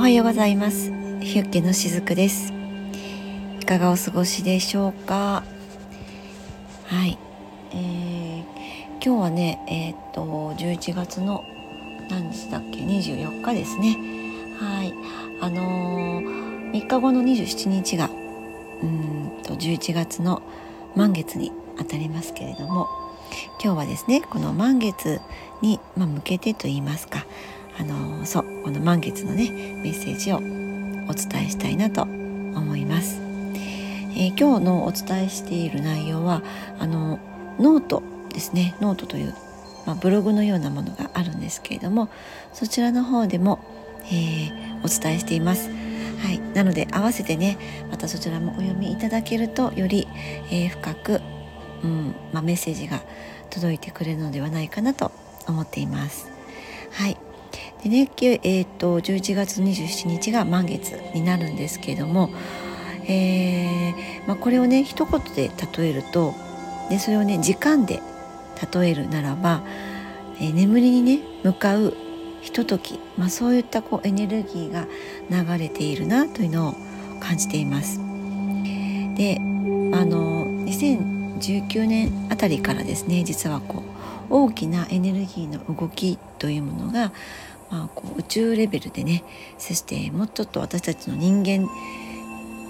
おはようございます。ヒュッケのしずくです。いかがお過ごしでしょうか？はい、えー、今日はねえー、っと11月の何日だっけ？24日ですね。はい。あのー、3日後の27日がうんと11月の満月にあたりますけれども今日はですねこの満月に、まあ、向けてと言いますかあのそうこの満月のねメッセージをお伝えしたいなと思います、えー、今日のお伝えしている内容はあのノートですね。ノートという、まあ、ブログのようなものがあるんですけれどもそちらの方でも、えー、お伝えしています。はい、なので合わせてねまたそちらもお読みいただけるとより、えー、深く、うんまあ、メッセージが届いてくれるのではないかなと思っています。はい。でね、えーと、11月27日が満月になるんですけれども、えーまあ、これをね一言で例えるとでそれをね時間で例えるならば、えー、眠りにね向かうひととき、まあ、そういったこうエネルギーが流れているなというのを感じています。であの2019年あたりからですね実はこう大きなエネルギーの動きというものがまあ、こう宇宙レベルでねそしてもうちょっと私たちの人間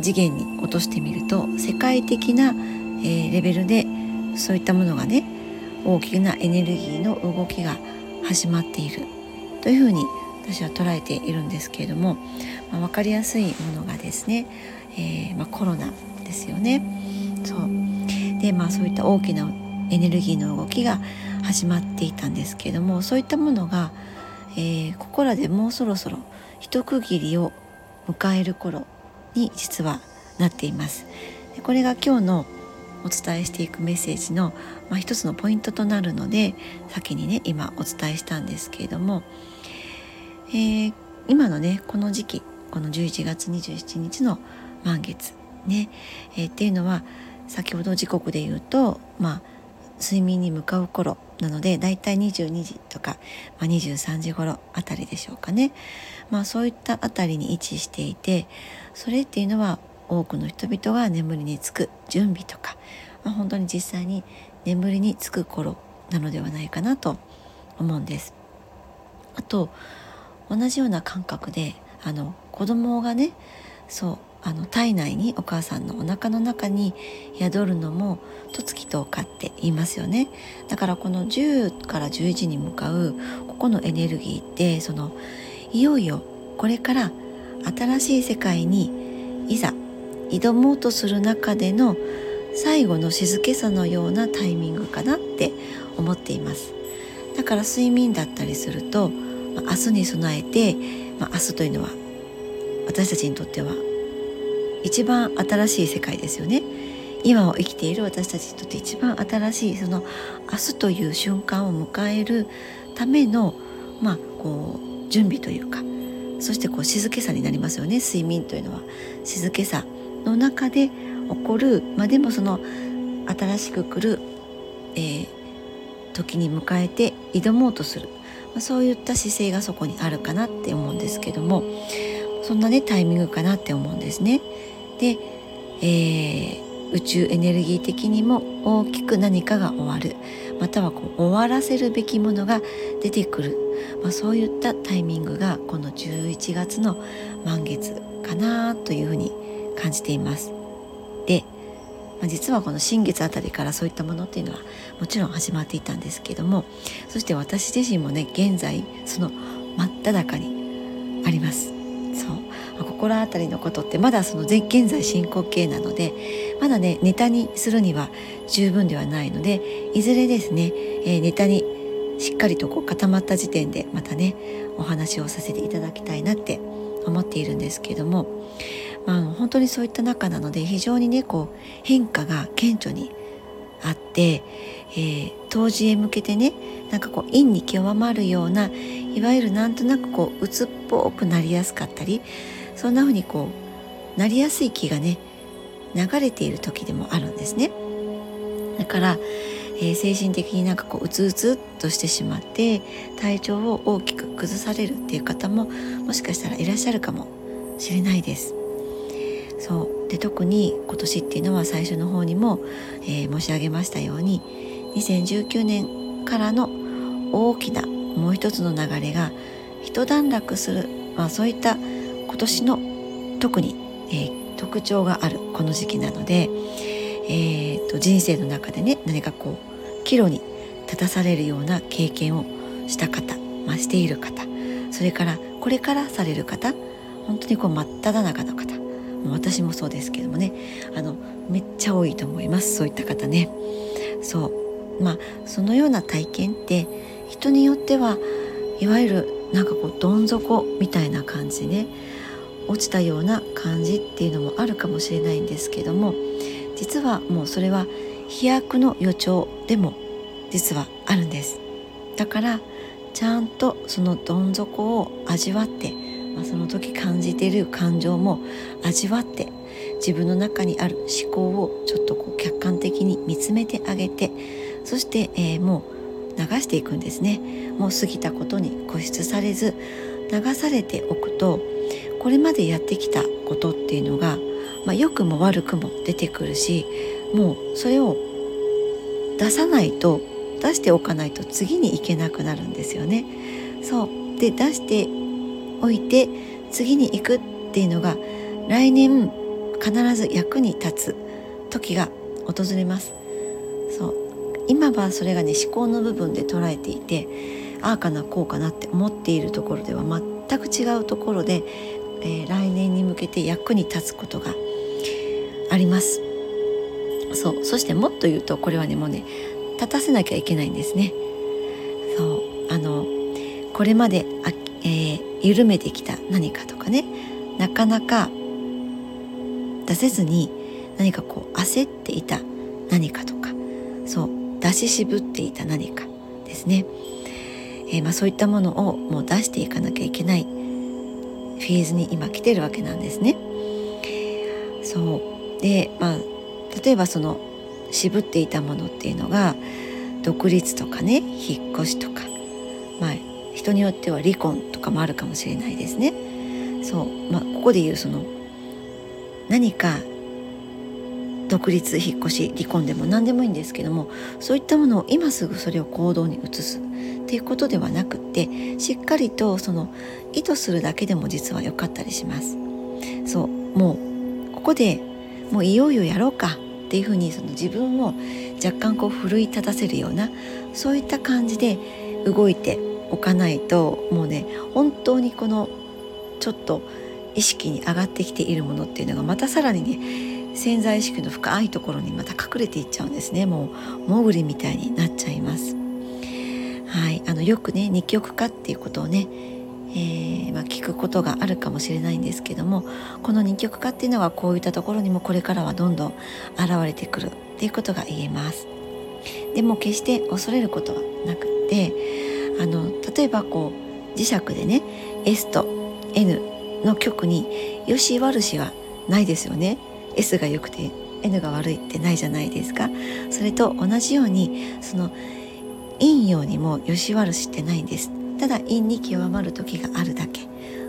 次元に落としてみると世界的な、えー、レベルでそういったものがね大きなエネルギーの動きが始まっているというふうに私は捉えているんですけれども、まあ、分かりやすいものがですね、えー、まあ、コロナですよね。そうでまあそういった大きなエネルギーの動きが始まっていたんですけれどもそういったものがえー、ここらでもうそろそろ一区切りを迎える頃に実はなっています。でこれが今日のお伝えしていくメッセージの、まあ、一つのポイントとなるので先にね今お伝えしたんですけれども、えー、今のねこの時期この11月27日の満月ね、えー、っていうのは先ほど時刻で言うとまあ睡眠に向かう頃なのでだいたい22時とか、まあ、23時頃あたりでしょうかね、まあ、そういったあたりに位置していてそれっていうのは多くの人々が眠りにつく準備とか、まあ、本当に実際に眠りにつく頃なのではないかなと思うんです。あと同じような感覚であの子供がねそうあの体内にお母さんのお腹の中に宿るのも十月10日って言いますよね。だからこの10から11に向かうここのエネルギーってそのいよいよこれから新しい世界にいざ挑もうとする中での最後の静けさのようなタイミングかなって思っています。だから睡眠だったりすると明日に備えて、まあ、明日というのは私たちにとっては一番新しい世界ですよね。今を生きている私たちにとって一番新しいその明日という瞬間を迎えるためのまあこう準備というかそしてこう静けさになりますよね。睡眠というのは。静けさの中で起こる。まあでもその新しく来る、えー、時に迎えて挑もうとする、まあ、そういった姿勢がそこにあるかなって思うんですけども。そんなねタイミングかなって思うんですね。で、えー、宇宙エネルギー的にも大きく何かが終わるまたはこう終わらせるべきものが出てくる、まあ、そういったタイミングがこの11月の満月かなというふうに感じています。で、ま、実はこの新月あたりからそういったものっていうのはもちろん始まっていたんですけどもそして私自身もね現在その真っ只中にあります。そう心当たりのことってまだその現在進行形なのでまだねネタにするには十分ではないのでいずれですね、えー、ネタにしっかりとこう固まった時点でまたねお話をさせていただきたいなって思っているんですけども、まあ、本当にそういった中なので非常にねこう変化が顕著にあって、えー、当時へ向けてねなんかこう陰に極まるようないわゆるなんとなくこう鬱っぽくなりやすかったりそんな風にこうなりやすい気がね流れている時でもあるんですね。だから、えー、精神的になんかこううつうつとしてしまって体調を大きく崩されるっていう方ももしかしたらいらっしゃるかもしれないです。そうで特に今年っていうのは最初の方にも、えー、申し上げましたように2019年からの大きなもう一つの流れが一段落する、まあ、そういった今年の特に、えー、特徴があるこの時期なので、えーと、人生の中でね何かこう岐路に立たされるような経験をした方、まあ、している方それからこれからされる方本当にこう真っ只中の方も私もそうですけどもねあのめっちゃ多いと思いますそういった方ね。そう。まあそのような体験って人によってはいわゆるなんかこうどん底みたいな感じね。落ちたような感じっていうのもあるかもしれないんですけども実はもうそれは飛躍の予兆でも実はあるんです。だからちゃんとそのどん底を味わって、まあ、その時感じている感情も味わって自分の中にある思考をちょっとこう客観的に見つめてあげてそして、えー、もう流していくんですね。もう過ぎたことに固執されず流されておくとこれまでやってきたことっていうのがまあ、良くも悪くも出てくるしもうそれを出さないと出しておかないと次に行けなくなるんですよね。そうで出しておいて次に行くっていうのが来年必ず役に立つ時が訪れます。そう今はそれがね思考の部分で捉えていてああかなこうかなって思っているところでは全く違うところで、えー、来年に向けて役に立つことがあります。そうそしてもっと言うとこれはねもうね立たせなきゃいけないんですね。そうあのこれまであ、えー、緩めてきた何かとかねなかなか出せずに何かこう焦っていた何かとかそう出し渋っていた何かですね、えー、まあ、そういったものをもう出していかなきゃいけないフェーズに今来てるわけなんですね。そうでまあ例えばその渋っていたものっていうのが独立とかね引っ越しとかまあ人によっては離婚とかもあるかもしれないですね。そうまあ、ここで言うその何か独立引っ越し離婚でも何でもいいんですけどもそういったものを今すぐそれを行動に移すっていうことではなくってしっかりとその意図するだけでも実は良かったりします。そうもうここでもういよいよやろうかっていうふうにその自分を若干こう奮い立たせるようなそういった感じで動いておかないともうね本当にこのちょっと意識に上がってきているものっていうのがまたさらにね潜在意識の深いところにまた隠れていっちゃうんですね。もうモグリみたいになっちゃいます。はい、あのよくね二極化っていうことをねえー、まあ、聞くことがあるかもしれないんですけどもこの二極化っていうのはこういったところにもこれからはどんどん現れてくるっていうことが言えます。でも決して恐れることはなくってあの例えばこう磁石でね S と N の極によし悪しはないですよね。S が良くて N が悪いってないじゃないですか。それと同じようにその陰陽にもよし悪しってないんです。ただ陰に極まる時があるだけ。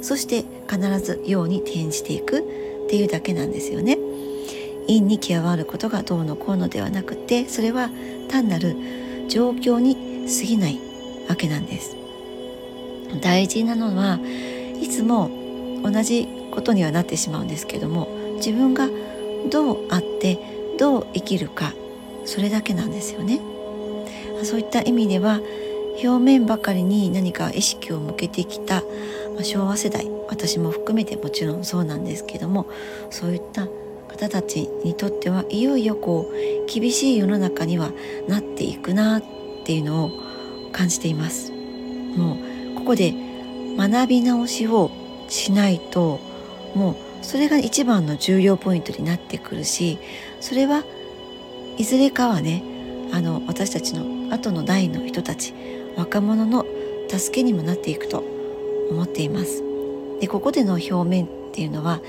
そして必ず陽に転じていくっていうだけなんですよね。陰に極まることがどうのこうのではなくてそれは単なる状況に過ぎないわけなんです。大事なのはいつも同じことにはなってしまうんですけども自分がどうあってどう生きるかそれだけなんですよね。そういった意味では表面ばかりに何か意識を向けてきた、ま、昭和世代私も含めてもちろんそうなんですけどもそういった方たちにとってはいよいよこう厳しい世の中にはなっていくなっていうのを感じています。もうここで学び直しをしないともうそれが一番の重要ポイントになってくるしそれはいずれかはねあの私たちの後の代の人たち若者の助けにもなっていくと思っています。でここでの表面っていうのは、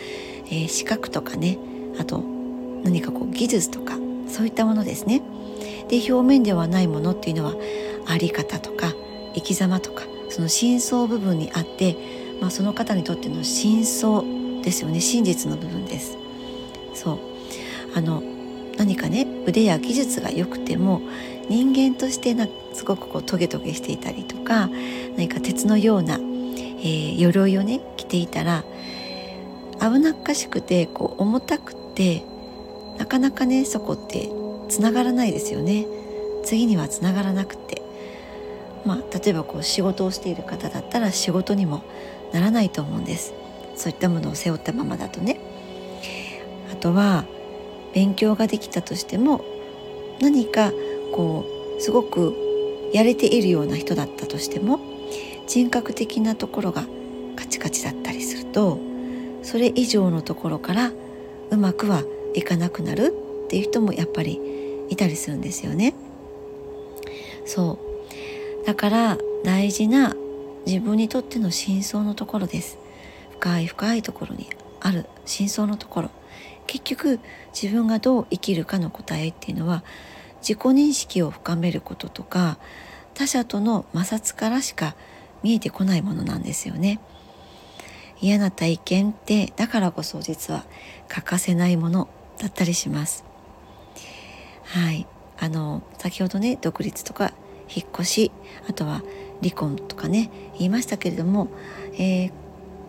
えー、資格とかねあと何かこう技術とかそういったものですね。で表面ではないものっていうのはあり方とか生き様とかその真相部分にあって、まあ、その方にとっての真相ですよね。真実の部分です。そう。あの何かね腕や技術が良くても人間としてなすごくこうトゲトゲしていたりとか何か鉄のような、えー、鎧をね着ていたら危なっかしくてこう重たくてなかなかねそこってつながらないですよね。次にはつながらなくて。まあ例えばこう仕事をしている方だったら仕事にもならないと思うんです。そういったものを背負ったままだとね。あとは勉強ができたとしても何かこうすごくやれているような人だったとしても人格的なところがカチカチだったりするとそれ以上のところからうまくはいかなくなるっていう人もやっぱりいたりするんですよね。そう。だから大事な自分にとっての真相のところです。深い深いところにある真相のところ結局自分がどう生きるかの答えっていうのは自己認識を深めることとか他者との摩擦からしか見えてこないものなんですよね。嫌な体験ってだからこそ実は欠かせないものだったりします。はい、あの先ほどね独立とか引っ越しあとは離婚とかね言いましたけれども、えー、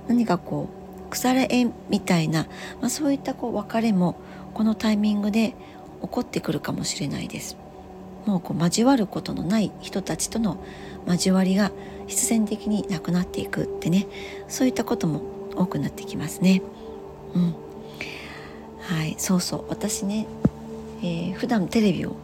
何かこう腐れ縁みたいな、まあ、そういったこう別れもこのタイミングで起こってくるかもしれないです。もうこう交わることのない人たちとの交わりが必然的になくなっていくってねそういったことも多くなってきますね。うん、はいそうそう私ね、えー、普段テレビを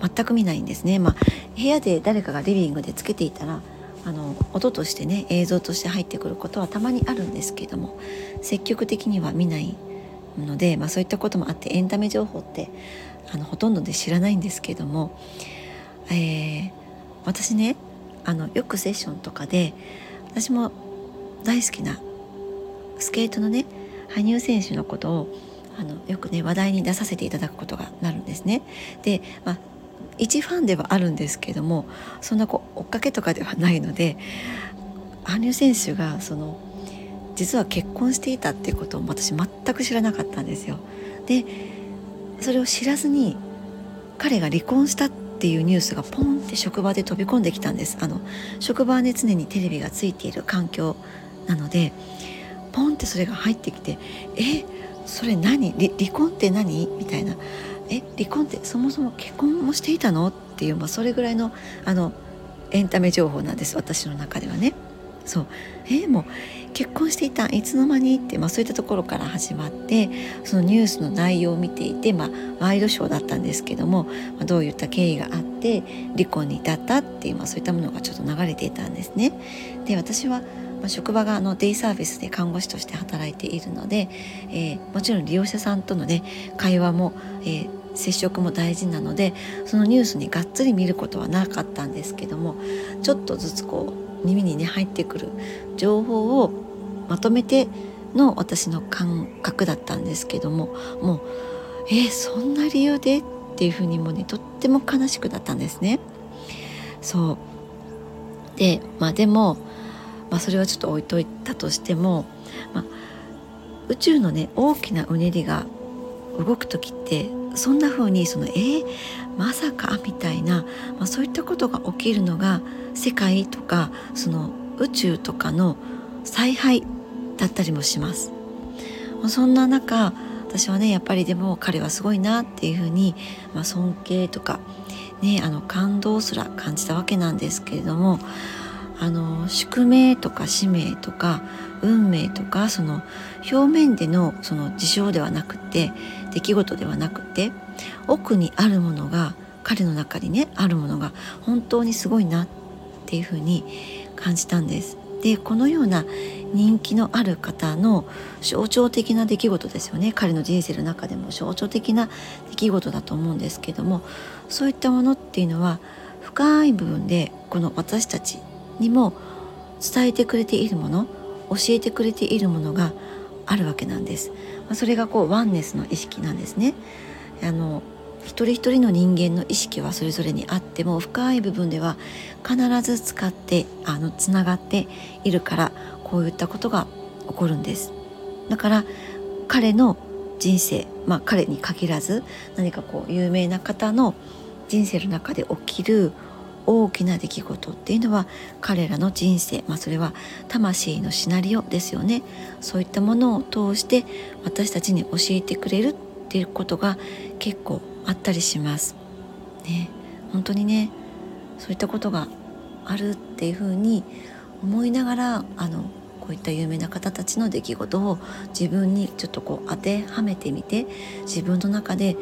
全く見ないんですね。まあ、部屋で誰かがリビングでつけていたらあの音としてね映像として入ってくることはたまにあるんですけども積極的には見ないので、まあ、そういったこともあってエンタメ情報ってあのほとんどで知らないんですけども、えー、私ねあのよくセッションとかで私も大好きなスケートのね羽生選手のことをあのよくね話題に出させていただくことがなるんですね。で、まあ、一ファンではあるんですけどもそんなこう追っかけとかではないので羽生選手がその実は結婚していたっていうことを私全く知らなかったんですよ。でそれを知らずに彼が離婚したっていうニュースがポンって職場で飛び込んできたんですあの職場はね常にテレビがついている環境なのでポンってそれが入ってきて「えそれ何？離婚って何?」みたいなえ離婚ってそもそも結婚もしていたの？っていう、まあ、それぐらいのあのエンタメ情報なんです私の中ではね。そうえもう結婚していたいつの間に？って、まあ、そういったところから始まってそのニュースの内容を見ていて、まあ、ワイドショーだったんですけども、まあ、どういった経緯があって離婚に至ったっていう、まあ、そういったものがちょっと流れていたんですね。で私はまあ、職場があのデイサービスで看護師として働いているので、えー、もちろん利用者さんとのね会話も、えー、接触も大事なのでそのニュースにがっつり見ることはなかったんですけどもちょっとずつこう耳にね入ってくる情報をまとめての私の感覚だったんですけどももうえー、そんな理由でっていうふうにもねとっても悲しくなったんですね。そうでまあでもまあ、それはちょっと置いといたとしても、まあ、宇宙のね大きなうねりが動く時ってそんな風にそのえー、まさかみたいな、まあ、そういったことが起きるのが世界とかその宇宙とかの采配だったりもします。そんな中私はねやっぱりでも彼はすごいなっていうふうに、まあ、尊敬とか、ね、あの感動すら感じたわけなんですけれどもあの宿命とか使命とか運命とかその表面でのその事象ではなくて出来事ではなくて奥にあるものが彼の中にねあるものが本当にすごいなっていうふうに感じたんです。でこのような人気のある方の象徴的な出来事ですよね彼の人生の中でも象徴的な出来事だと思うんですけどもそういったものっていうのは深い部分でこの私たちにも伝えてくれているもの教えてくれているものがあるわけなんです。まそれがこうワンネスの意識なんですね。あの一人一人の人間の意識はそれぞれにあっても深い部分では必ず使ってあのつながっているからこういったことが起こるんですだから彼の人生まあ彼に限らず何かこう有名な方の人生の中で起きる大きな出来事っていうのは彼らの人生、まあ、それは魂のシナリオですよね。そういったものを通して私たちに教えてくれるっていうことが結構あったりします。ね、本当にねそういったことがあるっていうふうに思いながらあのこういった有名な方たちの出来事を自分にちょっとこう当てはめてみて自分の中で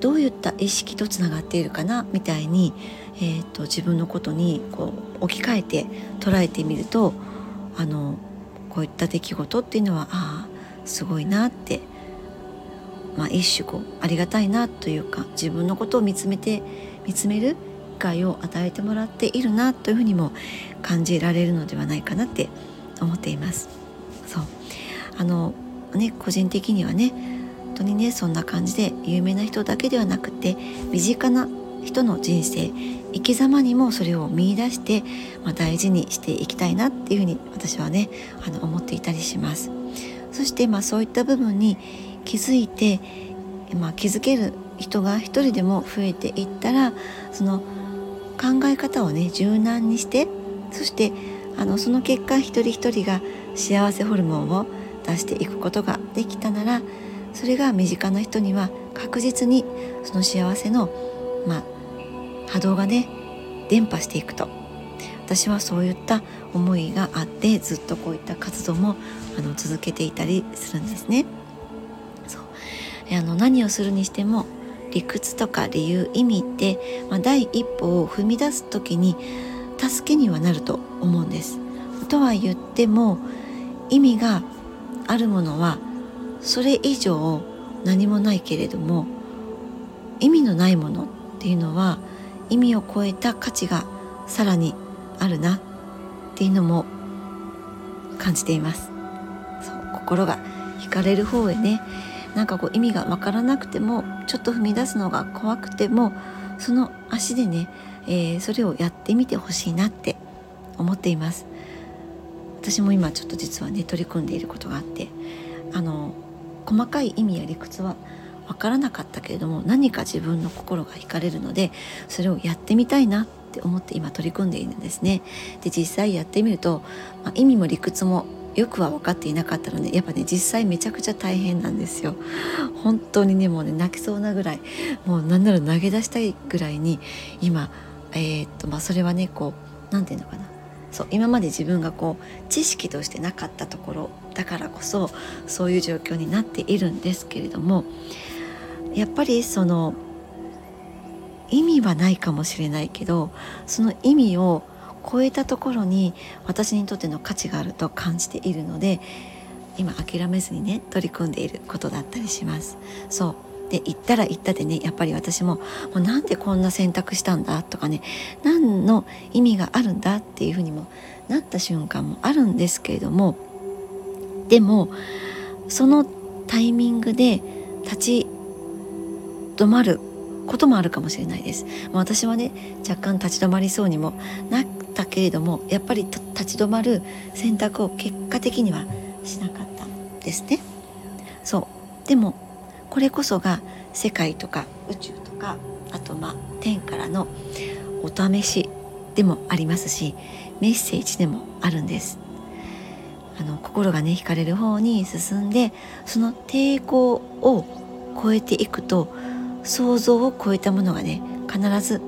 どういった意識とつながっているかなみたいにえーと、自分のことにこう置き換えて捉えてみるとあのこういった出来事っていうのはああすごいなって、まあ、一種こうありがたいなというか自分のことを見つめて見つめる機会を与えてもらっているなというふうにも感じられるのではないかなって思っています。そうあのね個人的にはね本当にねそんな感じで有名な人だけではなくて身近な人の人生生き様にもそれを見いだして、まあ、大事にしていきたいなっていうふうに私はねあの思っていたりします。そしてまあそういった部分に気づいて、まあ、気づける人が一人でも増えていったらその考え方をね柔軟にしてそしてあのその結果一人一人が幸せホルモンを出していくことができたならそれが身近な人には確実にその幸せの、まあ、波動がね伝播していくと私はそういった思いがあってずっとこういった活動もあの続けていたりするんですね。そうあの何をするにしても理屈とか理由意味って、まあ、第一歩を踏み出す時に助けにはなると思うんです。とは言っても意味があるものはそれ以上何もないけれども意味のないものっていうのは意味を超えた価値がさらにあるなっていうのも感じています。そう心が惹かれる方へね。なんかこう意味がわからなくてもちょっと踏み出すのが怖くてもその足でね、えー、それをやってみてほしいなって思っています。私も今ちょっと実はね取り組んでいることがあってあの細かい意味や理屈は分からなかったけれども何か自分の心が惹かれるのでそれをやってみたいなって思って今取り組んでいるんですね。で実際やってみると、まあ、意味も理屈もよくは分かっていなかったのでやっぱね実際めちゃくちゃ大変なんですよ。本当にねもうね泣きそうなぐらいもうなんなら投げ出したいぐらいに今えー、っとまあそれはねこう何て言うのかなそう今まで自分がこう知識としてなかったところだからこそそういう状況になっているんですけれどもやっぱりその意味はないかもしれないけどその意味を超えたところに私にとっての価値があると感じているので今諦めずにね取り組んでいることだったりします。そう。で行ったら行ったでねやっぱり私ももうなんでこんな選択したんだとかね何の意味があるんだっていうふうにもなった瞬間もあるんですけれどもでもそのタイミングで立ち止まることもあるかもしれないです。まあ、私はね若干立ち止まりそうにもなったけれどもやっぱり立ち止まる選択を結果的にはしなかったですね。そうでもこれこそが世界とか宇宙とかあとまあ天からのお試しでもありますしメッセージでもあるんです。あの心がね惹かれる方に進んでその抵抗を超えていくと想像を超えたものがね必ず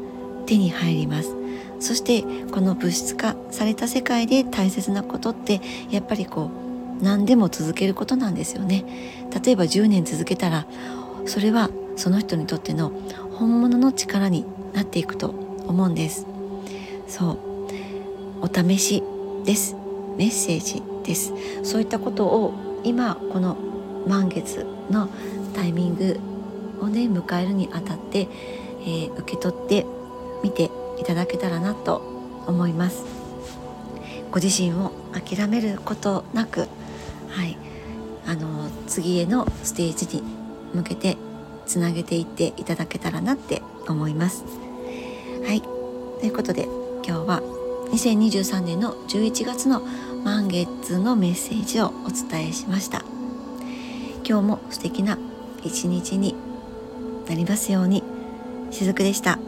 手に入ります。そしてこの物質化された世界で大切なことってやっぱりこう何でも続けることなんですよね。例えば10年続けたらそれはその人にとっての本物の力になっていくと思うんです。そう。お試しです。メッセージです。そういったことを今この満月のタイミングをね迎えるにあたって、えー、受け取ってみていただけたらなと思います。ご自身を諦めることなくはいあの次へのステージに向けてつなげていっていただけたらなって思います。はいということで今日は2023年の11月の満月のメッセージをお伝えしました。今日も素敵な一日になりますようにしずくでした。